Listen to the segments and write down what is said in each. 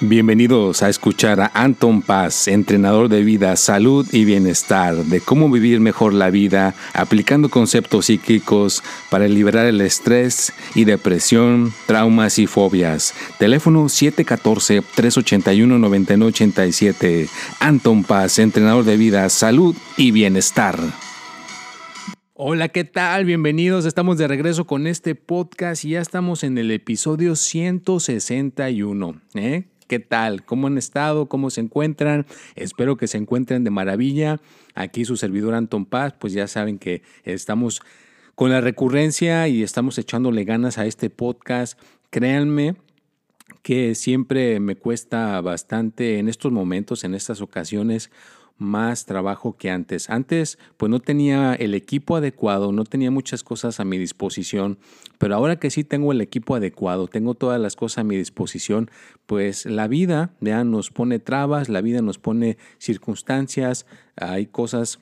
Bienvenidos a escuchar a Anton Paz, entrenador de vida, salud y bienestar, de cómo vivir mejor la vida, aplicando conceptos psíquicos para liberar el estrés y depresión, traumas y fobias. Teléfono 714-381-9987. Anton Paz, entrenador de vida, salud y bienestar. Hola, ¿qué tal? Bienvenidos. Estamos de regreso con este podcast y ya estamos en el episodio 161. ¿eh? ¿Qué tal? ¿Cómo han estado? ¿Cómo se encuentran? Espero que se encuentren de maravilla. Aquí su servidor Anton Paz, pues ya saben que estamos con la recurrencia y estamos echándole ganas a este podcast. Créanme que siempre me cuesta bastante en estos momentos, en estas ocasiones, más trabajo que antes. Antes pues no tenía el equipo adecuado, no tenía muchas cosas a mi disposición, pero ahora que sí tengo el equipo adecuado, tengo todas las cosas a mi disposición, pues la vida ya nos pone trabas, la vida nos pone circunstancias, hay cosas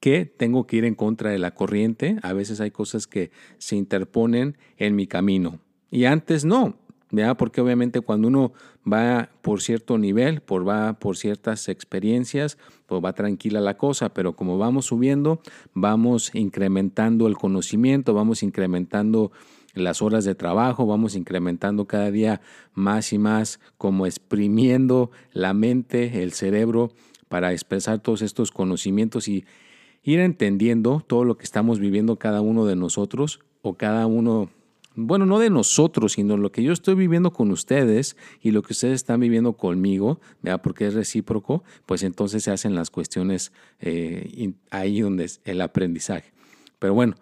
que tengo que ir en contra de la corriente, a veces hay cosas que se interponen en mi camino. Y antes no, porque obviamente cuando uno va por cierto nivel, por, va por ciertas experiencias, pues va tranquila la cosa, pero como vamos subiendo, vamos incrementando el conocimiento, vamos incrementando las horas de trabajo, vamos incrementando cada día más y más, como exprimiendo la mente, el cerebro, para expresar todos estos conocimientos y ir entendiendo todo lo que estamos viviendo cada uno de nosotros o cada uno bueno, no de nosotros, sino lo que yo estoy viviendo con ustedes y lo que ustedes están viviendo conmigo, ¿vea? porque es recíproco, pues entonces se hacen las cuestiones eh, ahí donde es el aprendizaje. Pero bueno,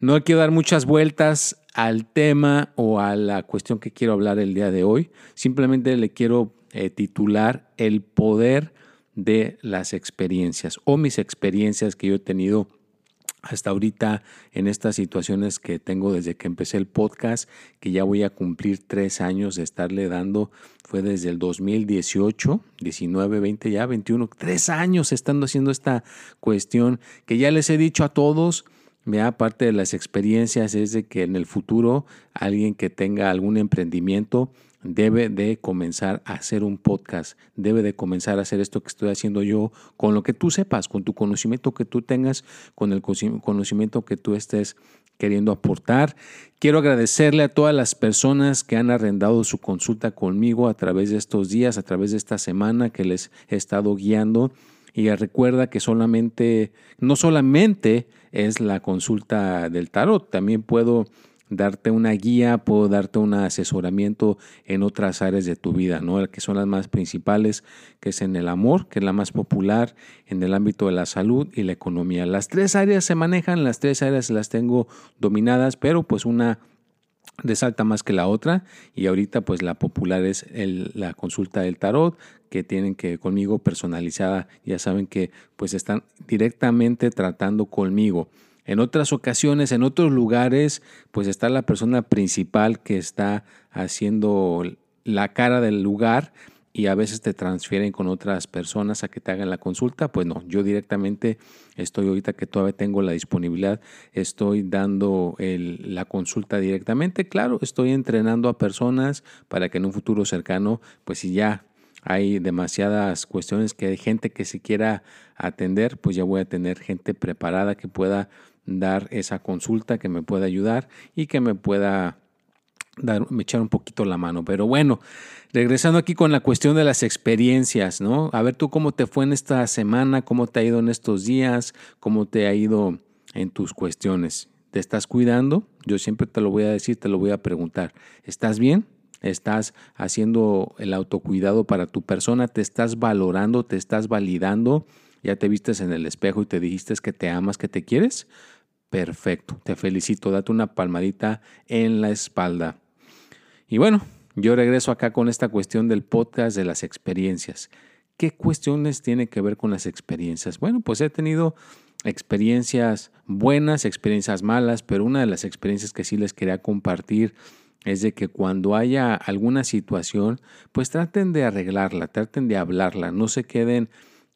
no quiero dar muchas vueltas al tema o a la cuestión que quiero hablar el día de hoy, simplemente le quiero eh, titular el poder de las experiencias o mis experiencias que yo he tenido hasta ahorita en estas situaciones que tengo desde que empecé el podcast, que ya voy a cumplir tres años de estarle dando, fue desde el 2018, 19, 20, ya 21, tres años estando haciendo esta cuestión que ya les he dicho a todos. Aparte parte de las experiencias es de que en el futuro alguien que tenga algún emprendimiento debe de comenzar a hacer un podcast, debe de comenzar a hacer esto que estoy haciendo yo con lo que tú sepas, con tu conocimiento que tú tengas, con el conocimiento que tú estés queriendo aportar. Quiero agradecerle a todas las personas que han arrendado su consulta conmigo a través de estos días, a través de esta semana que les he estado guiando. Y recuerda que solamente, no solamente es la consulta del tarot, también puedo darte una guía, puedo darte un asesoramiento en otras áreas de tu vida, ¿no? Que son las más principales, que es en el amor, que es la más popular, en el ámbito de la salud y la economía. Las tres áreas se manejan, las tres áreas las tengo dominadas, pero pues una resalta más que la otra y ahorita pues la popular es la consulta del tarot que tienen que conmigo personalizada ya saben que pues están directamente tratando conmigo en otras ocasiones, en otros lugares, pues está la persona principal que está haciendo la cara del lugar y a veces te transfieren con otras personas a que te hagan la consulta. Pues no, yo directamente estoy ahorita que todavía tengo la disponibilidad, estoy dando la consulta directamente. Claro, estoy entrenando a personas para que en un futuro cercano, pues si ya hay demasiadas cuestiones que hay gente que se quiera atender, pues ya voy a tener gente preparada que pueda dar esa consulta, que me pueda ayudar y que me pueda dar, echar un poquito la mano. Pero bueno, regresando aquí con la cuestión de las experiencias, ¿no? A ver tú cómo te fue en esta semana, cómo te ha ido en estos días, cómo te ha ido en tus cuestiones. ¿Te estás cuidando? Yo siempre te lo voy a decir, te lo voy a preguntar. ¿Estás bien? ¿Estás haciendo el autocuidado para tu persona? ¿Te estás valorando? ¿Te estás validando? ¿Ya te vistes en el espejo y te dijiste que te amas, que te quieres? Perfecto, te felicito, date una palmadita en la espalda. Y bueno, yo regreso acá con esta cuestión del podcast de las experiencias. ¿Qué cuestiones tiene que ver con las experiencias? Bueno, pues he tenido experiencias buenas, experiencias malas, pero una de las experiencias que sí les quería compartir es de que cuando haya alguna situación, pues traten de arreglarla, traten de hablarla, no se queden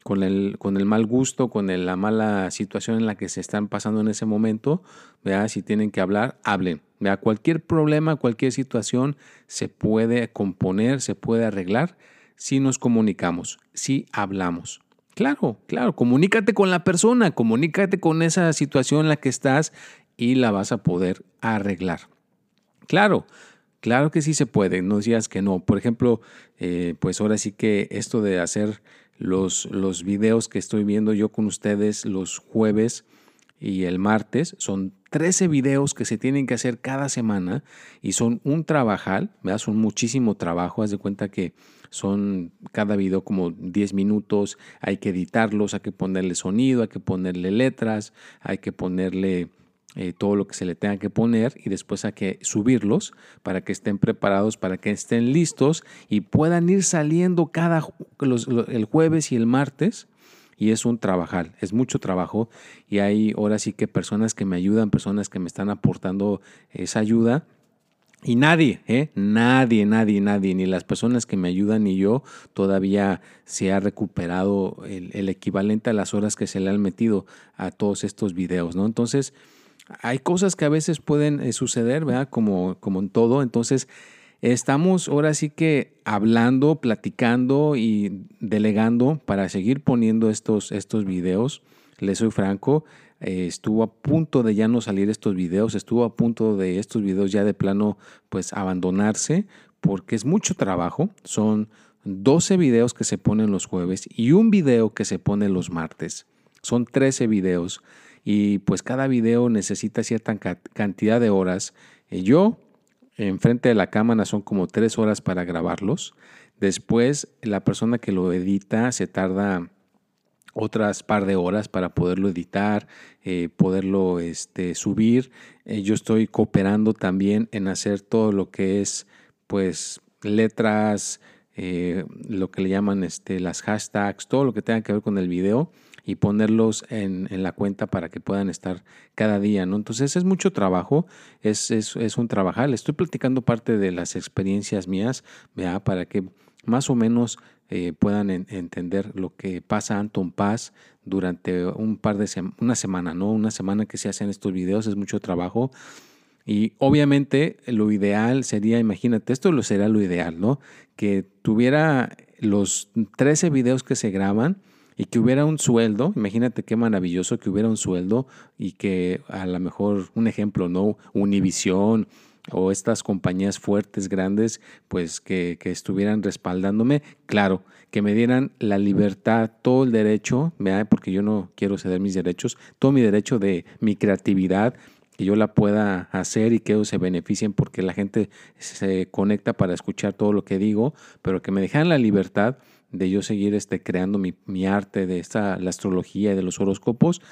con el, con el mal gusto, con la mala situación en la que se están pasando en ese momento, si tienen que hablar, hablen, Cualquier problema, cualquier situación se puede componer, se puede arreglar si nos comunicamos, si hablamos. Claro, claro, comunícate con la persona, comunícate con esa situación en la que estás y la vas a poder arreglar. Claro, claro que sí se puede, no decías que no. Por ejemplo, eh, pues ahora sí que esto de hacer los, los videos que estoy viendo yo con ustedes los jueves y el martes son 13 videos que se tienen que hacer cada semana y son un trabajal, ¿verdad? son muchísimo trabajo, haz de cuenta que son cada video como 10 minutos, hay que editarlos, hay que ponerle sonido, hay que ponerle letras, hay que ponerle eh, todo lo que se le tenga que poner y después hay que subirlos para que estén preparados, para que estén listos y puedan ir saliendo cada el jueves y el martes. Y es un trabajal, es mucho trabajo y hay ahora sí que personas que me ayudan, personas que me están aportando esa ayuda. Y nadie, ¿eh? nadie, nadie, nadie, ni las personas que me ayudan ni yo todavía se ha recuperado el, el, equivalente a las horas que se le han metido a todos estos videos, ¿no? Entonces, hay cosas que a veces pueden eh, suceder, ¿verdad? Como, como en todo. Entonces, estamos ahora sí que hablando, platicando y delegando para seguir poniendo estos, estos videos. Les soy franco, eh, estuvo a punto de ya no salir estos videos, estuvo a punto de estos videos ya de plano pues abandonarse porque es mucho trabajo. Son 12 videos que se ponen los jueves y un video que se pone los martes. Son 13 videos y pues cada video necesita cierta cantidad de horas. Eh, yo, enfrente de la cámara son como tres horas para grabarlos. Después, la persona que lo edita se tarda otras par de horas para poderlo editar, eh, poderlo este, subir. Eh, yo estoy cooperando también en hacer todo lo que es, pues, letras, lo que le llaman este, las hashtags, todo lo que tenga que ver con el video y ponerlos en, la cuenta para que puedan estar cada día, ¿no? Entonces es mucho trabajo, es, es, un trabajar. Estoy platicando parte de las experiencias mías, ¿vea? Para que más o menos eh, puedan entender lo que pasa Anton Paz durante un par de una semana, ¿no? Una semana que se hacen estos videos, es mucho trabajo. Y obviamente lo ideal sería, imagínate, esto lo sería lo ideal, ¿no? Que tuviera los 13 videos que se graban, y que hubiera un sueldo, imagínate qué maravilloso que hubiera un sueldo y que a lo mejor un ejemplo, ¿no? Univisión o estas compañías fuertes, grandes, pues que, que estuvieran respaldándome, claro, que me dieran la libertad, todo el derecho, porque yo no quiero ceder mis derechos, todo mi derecho de mi creatividad, que yo la pueda hacer y que ellos se beneficien porque la gente se conecta para escuchar todo lo que digo, pero que me dejan la libertad de yo seguir este, creando mi, arte de esta, la astrología y de los horóscopos,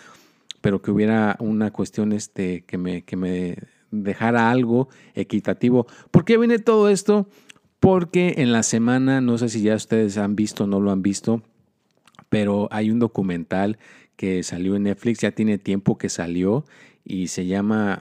pero que hubiera una cuestión este, que, me, que me dejara algo equitativo. ¿Por qué viene todo esto? Porque en la semana, no sé si ya ustedes han visto o no lo han visto, pero hay un documental que salió en Netflix, ya tiene tiempo que salió y se llama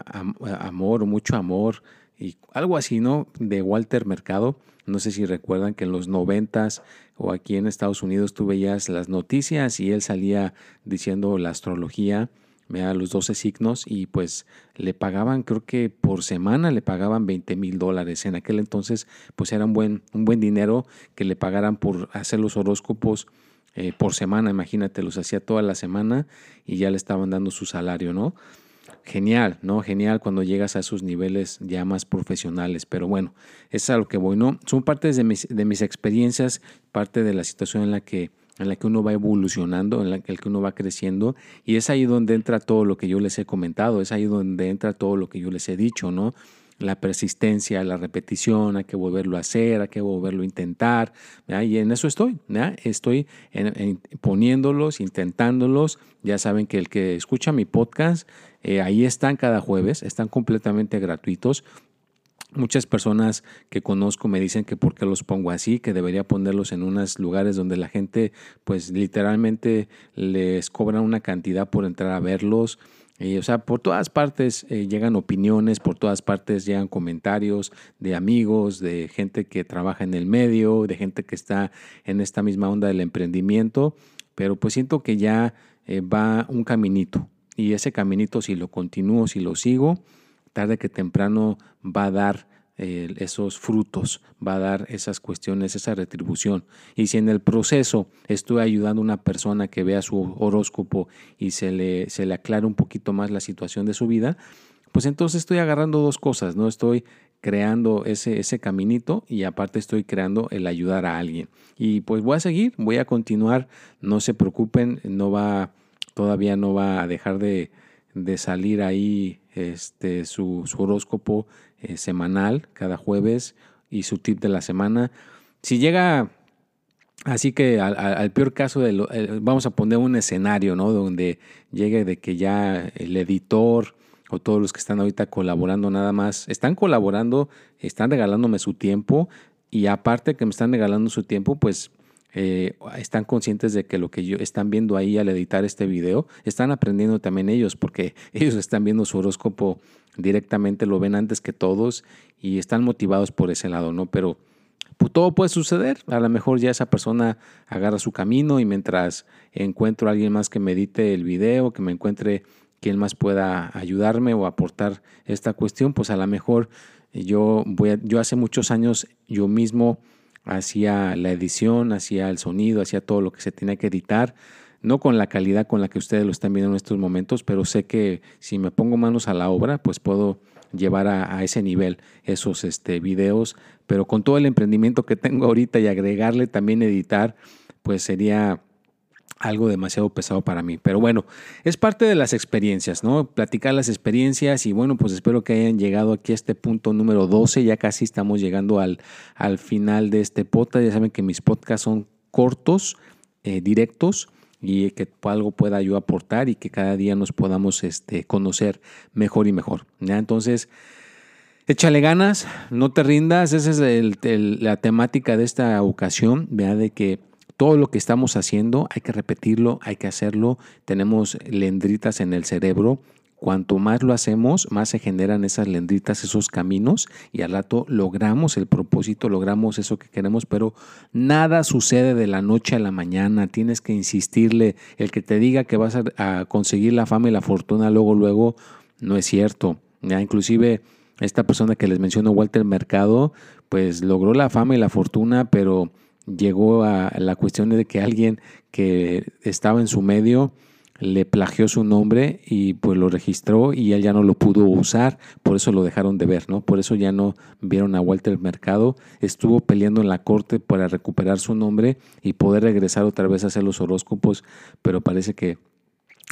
Amor Mucho Amor y algo así, ¿no? De Walter Mercado. No sé si recuerdan que en los noventas o aquí en Estados Unidos tú veías las noticias y él salía diciendo la astrología, da los 12 signos y pues le pagaban, creo que por semana le pagaban 20 mil dólares. En aquel entonces pues era un buen, un buen dinero que le pagaran por hacer los horóscopos eh, por semana, imagínate, los hacía toda la semana y ya le estaban dando su salario, ¿no? Genial, ¿no? Genial cuando llegas a esos niveles ya más profesionales. Pero bueno, es a lo que voy, ¿no? Son partes de mis, de mis experiencias, parte de la situación en la que en la que uno va evolucionando, en la que uno va creciendo, y es ahí donde entra todo lo que yo les he comentado, es ahí donde entra todo lo que yo les he dicho, ¿no? La persistencia, la repetición, hay que volverlo a hacer, hay que volverlo a intentar, y en eso estoy, estoy poniéndolos, intentándolos, ya saben que el que escucha mi podcast eh, ahí están cada jueves, están completamente gratuitos. Muchas personas que conozco me dicen que por qué los pongo así, que debería ponerlos en unos lugares donde la gente pues literalmente les cobra una cantidad por entrar a verlos. Eh, o sea, por todas partes eh, llegan opiniones, por todas partes llegan comentarios de amigos, de gente que trabaja en el medio, de gente que está en esta misma onda del emprendimiento, pero pues siento que ya va un caminito, y ese caminito, si lo continúo, si lo sigo, tarde que temprano va a dar esos frutos, va a dar esas cuestiones, esa retribución. Y si en el proceso estoy ayudando a una persona que vea su horóscopo y se le, se le aclara un poquito más la situación de su vida, pues entonces estoy agarrando dos cosas, ¿no? Estoy creando ese, ese caminito y aparte estoy creando el ayudar a alguien. Y pues voy a seguir, voy a continuar, no se preocupen, no va, todavía no va a dejar de, de salir ahí este, su, su horóscopo eh, semanal cada jueves y su tip de la semana. Si llega Así que al, peor caso, de eh, vamos a poner un escenario, ¿no? Donde llegue de que ya el editor o todos los que están ahorita colaborando nada más, están colaborando, están regalándome su tiempo y aparte que me están regalando su tiempo, pues eh, están conscientes de que lo que yo están viendo ahí al editar este video, están aprendiendo también ellos, porque ellos están viendo su horóscopo directamente, lo ven antes que todos y están motivados por ese lado, ¿no? Pero pues, todo puede suceder. A lo mejor ya esa persona agarra su camino y mientras encuentro a alguien más que medite el video, que me encuentre quien más pueda ayudarme o aportar esta cuestión, pues a lo mejor yo voy yo hace muchos años yo mismo hacía la edición, hacía el sonido, hacía todo lo que se tenía que editar, no con la calidad con la que ustedes lo están viendo en estos momentos, pero sé que si me pongo manos a la obra, pues puedo llevar a, ese nivel esos este, videos, pero con todo el emprendimiento que tengo ahorita y agregarle también editar, pues sería algo demasiado pesado para mí. Pero bueno, es parte de las experiencias, ¿no? Platicar las experiencias y bueno, pues espero que hayan llegado aquí a este punto número 12. Ya casi estamos llegando al, al final de este podcast. Ya saben que mis podcasts son cortos, eh, directos y que algo pueda yo aportar y que cada día nos podamos este, conocer mejor y mejor. ¿ya? Entonces, échale ganas, no te rindas. Esa es la temática de esta ocasión, vea de que todo lo que estamos haciendo hay que repetirlo, hay que hacerlo. Tenemos lendritas en el cerebro. Cuanto más lo hacemos, más se generan esas lendritas, esos caminos y al rato logramos el propósito, logramos eso que queremos, pero nada sucede de la noche a la mañana. Tienes que insistirle. El que te diga que vas a, conseguir la fama y la fortuna luego, luego, no es cierto. Ya, inclusive esta persona que les menciono, Walter Mercado, pues logró la fama y la fortuna, pero llegó a la cuestión de que alguien que estaba en su medio le plagió su nombre y pues lo registró y él ya no lo pudo usar, por eso lo dejaron de ver, ¿no? Por eso ya no vieron a Walter Mercado, estuvo peleando en la corte para recuperar su nombre y poder regresar otra vez a hacer los horóscopos, pero parece que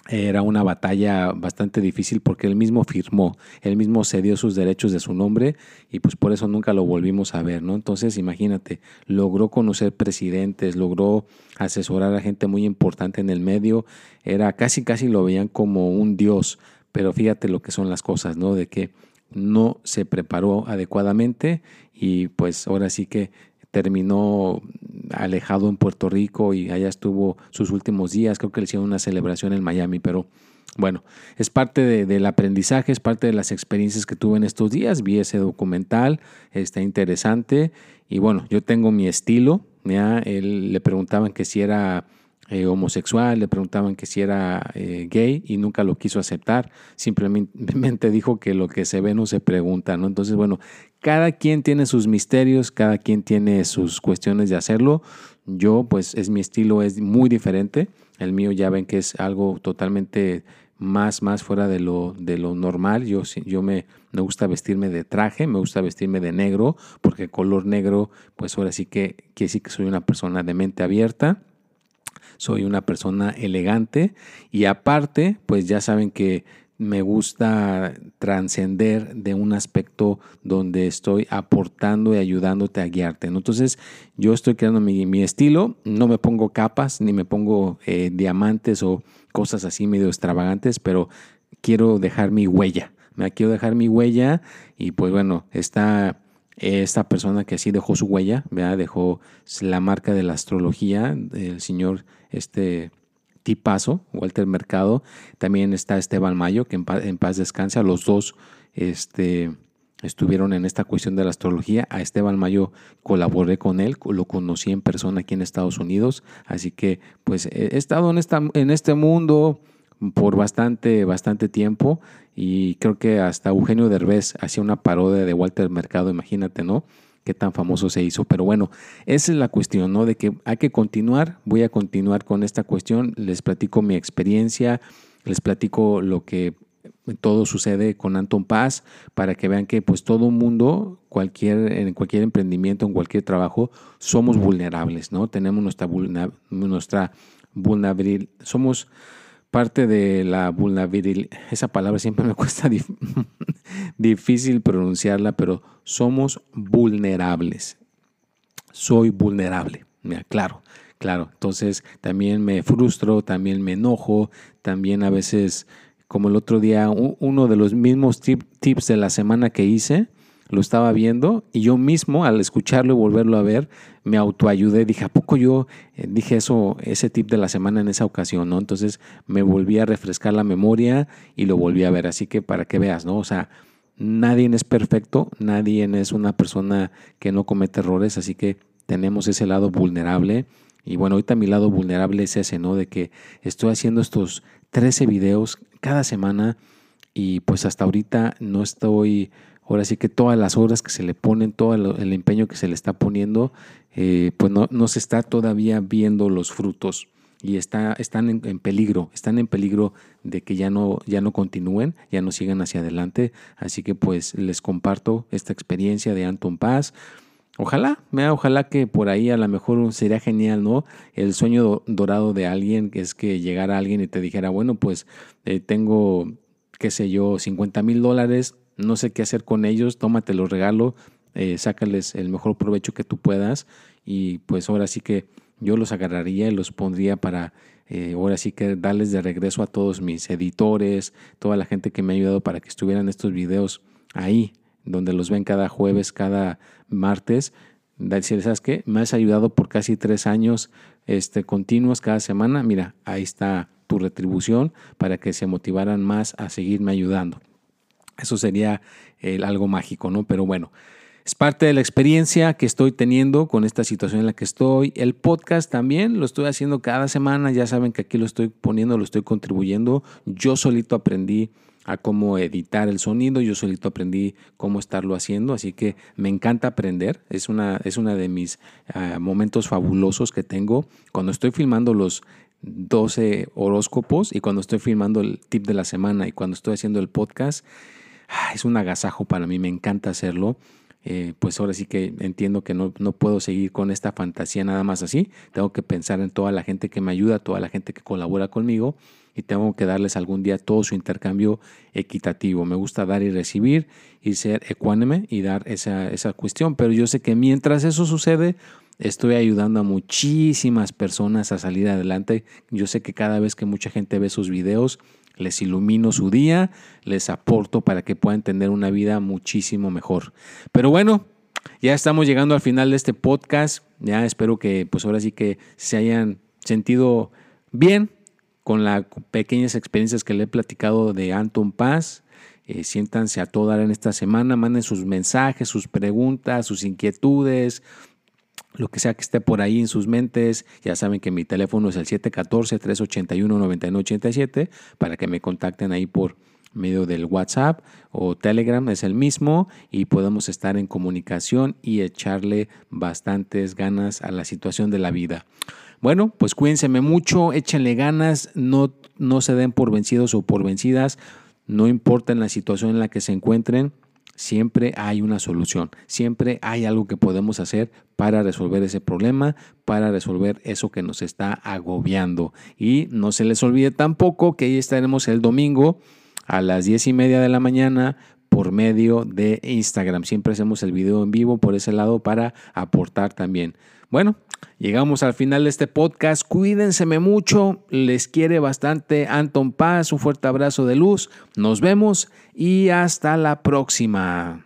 era una batalla bastante difícil porque él mismo firmó, él mismo cedió sus derechos de su nombre y pues por eso nunca lo volvimos a ver, ¿no? Entonces imagínate, logró conocer presidentes, logró asesorar a gente muy importante en el medio, era casi casi lo veían como un dios, pero fíjate lo que son las cosas, ¿no? De que no se preparó adecuadamente y pues ahora sí que terminó alejado en Puerto Rico y allá estuvo sus últimos días. Creo que le hicieron una celebración en Miami, pero bueno, es parte del aprendizaje, es parte de las experiencias que tuve en estos días. Vi ese documental, está interesante y bueno, yo tengo mi estilo. ¿ya? Él, le preguntaban que si era eh, homosexual, le preguntaban que si era eh, gay y nunca lo quiso aceptar. Simplemente dijo que lo que se ve no se pregunta, ¿no? Entonces, bueno, cada quien tiene sus misterios, cada quien tiene sus cuestiones de hacerlo. Yo, pues, es mi estilo, es muy diferente. El mío ya ven que es algo totalmente más, más fuera de lo, de lo normal. Yo, yo me, me gusta vestirme de traje, me gusta vestirme de negro, porque color negro, pues ahora sí que quiere decir que soy una persona de mente abierta soy una persona elegante y aparte, pues ya saben que me gusta trascender de un aspecto donde estoy aportando y ayudándote a guiarte. Entonces, yo estoy creando mi, estilo, no me pongo capas ni me pongo eh, diamantes o cosas así medio extravagantes, pero quiero dejar mi huella. Me quiero dejar mi huella y pues bueno, está esta persona que así dejó su huella, ¿verdad? dejó la marca de la astrología, el señor este tipazo, Walter Mercado, también está Esteban Mayo, que en paz, en paz descansa, los dos este, estuvieron en esta cuestión de la astrología. A Esteban Mayo colaboré con él, lo conocí en persona aquí en Estados Unidos, así que pues he estado en, esta, en este mundo por bastante, bastante tiempo y creo que hasta Eugenio Derbez hacía una parodia de Walter Mercado, imagínate, ¿no? Qué tan famoso se hizo. Pero bueno, esa es la cuestión, ¿no? De que hay que continuar. Voy a continuar con esta cuestión. Les platico mi experiencia, les platico lo que todo sucede con Anton Paz para que vean que pues todo mundo, cualquier, en cualquier emprendimiento, en cualquier trabajo, somos vulnerables, ¿no? Tenemos nuestra, nuestra vulnerabilidad, somos parte de la vulnerabilidad, esa palabra siempre me cuesta difícil pronunciarla, pero somos vulnerables. Soy vulnerable, claro, claro. Entonces también me frustro, también me enojo, también a veces, como el otro día, uno de los mismos tips de la semana que hice, lo estaba viendo y yo mismo al escucharlo y volverlo a ver me autoayudé, dije, ¿a poco yo eh, dije eso, ese tip de la semana en esa ocasión, ¿no? Entonces me volví a refrescar la memoria y lo volví a ver, así que para que veas, ¿no? O sea, nadie es perfecto, nadie es una persona que no comete errores, así que tenemos ese lado vulnerable. Y bueno, ahorita mi lado vulnerable es ese, ¿no? De que estoy haciendo estos 13 videos cada semana y pues hasta ahorita no estoy ahora sí que todas las horas que se le ponen, todo el, empeño que se le está poniendo, eh, pues no, no, se está todavía viendo los frutos y está, están en, peligro, están en peligro de que ya no, ya no continúen, ya no sigan hacia adelante. Así que pues les comparto esta experiencia de Anton Paz. Ojalá, ojalá que por ahí a lo mejor sería genial, ¿no? El sueño dorado de alguien que es que llegara alguien y te dijera, bueno, pues eh, tengo, qué sé yo, 50 mil dólares, no sé qué hacer con ellos, tómate los regalo, eh, sácales el mejor provecho que tú puedas y pues ahora sí que yo los agarraría y los pondría para eh, ahora sí que darles de regreso a todos mis editores, toda la gente que me ha ayudado para que estuvieran estos videos ahí, donde los ven cada jueves, cada martes. Decirles, ¿sabes qué? Me has ayudado por casi tres años este, continuos cada semana. Mira, ahí está tu retribución para que se motivaran más a seguirme ayudando. Eso sería algo mágico, ¿no? Pero bueno, es parte de la experiencia que estoy teniendo con esta situación en la que estoy. El podcast también lo estoy haciendo cada semana. Ya saben que aquí lo estoy poniendo, lo estoy contribuyendo. Yo solito aprendí a cómo editar el sonido, yo solito aprendí cómo estarlo haciendo, así que me encanta aprender, es una, es una de mis ah, momentos fabulosos que tengo. Cuando estoy filmando los 12 horóscopos y cuando estoy filmando el tip de la semana y cuando estoy haciendo el podcast, es un agasajo para mí, me encanta hacerlo. Eh, pues ahora sí que entiendo que no, no, puedo seguir con esta fantasía nada más así. Tengo que pensar en toda la gente que me ayuda, toda la gente que colabora conmigo y tengo que darles algún día todo su intercambio equitativo. Me gusta dar y recibir y ser ecuánime y dar esa, esa cuestión, pero yo sé que mientras eso sucede, estoy ayudando a muchísimas personas a salir adelante. Yo sé que cada vez que mucha gente ve sus videos, les ilumino su día, les aporto para que puedan tener una vida muchísimo mejor. Pero bueno, ya estamos llegando al final de este podcast. Ya espero que pues ahora sí que se hayan sentido bien con las pequeñas experiencias que le he platicado de Anton Paz. Eh, siéntanse a todo dar en esta semana, manden sus mensajes, sus preguntas, sus inquietudes, lo que sea que esté por ahí en sus mentes. Ya saben que mi teléfono es el 714-381-9987 para que me contacten ahí por medio del WhatsApp o Telegram es el mismo y podemos estar en comunicación y echarle bastantes ganas a la situación de la vida. Bueno, pues cuídense mucho, échenle ganas, no, no se den por vencidos o por vencidas, no importa en la situación en la que se encuentren, Siempre hay una solución, siempre hay algo que podemos hacer para resolver ese problema, para resolver eso que nos está agobiando. Y no se les olvide tampoco que ahí estaremos el domingo a las diez y media de la mañana por medio de Instagram. Siempre hacemos el video en vivo por ese lado para aportar también. Bueno, llegamos al final de este podcast. Cuídense mucho. Les quiere bastante Anton Paz. Un fuerte abrazo de luz. Nos vemos y hasta la próxima.